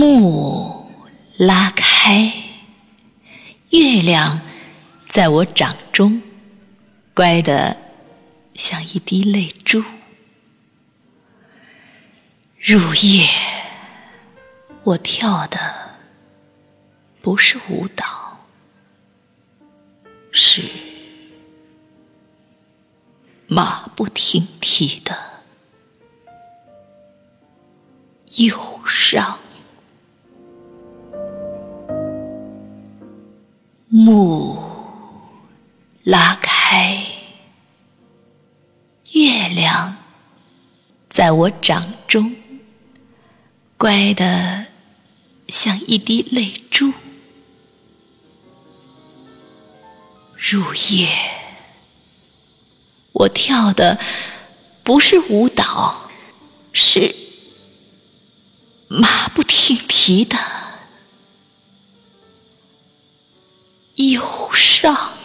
幕拉开，月亮在我掌中，乖得像一滴泪珠。入夜，我跳的不是舞蹈，是马不停蹄的忧伤。幕拉开，月亮在我掌中，乖得像一滴泪珠。入夜，我跳的不是舞蹈，是马不停蹄的。忧伤。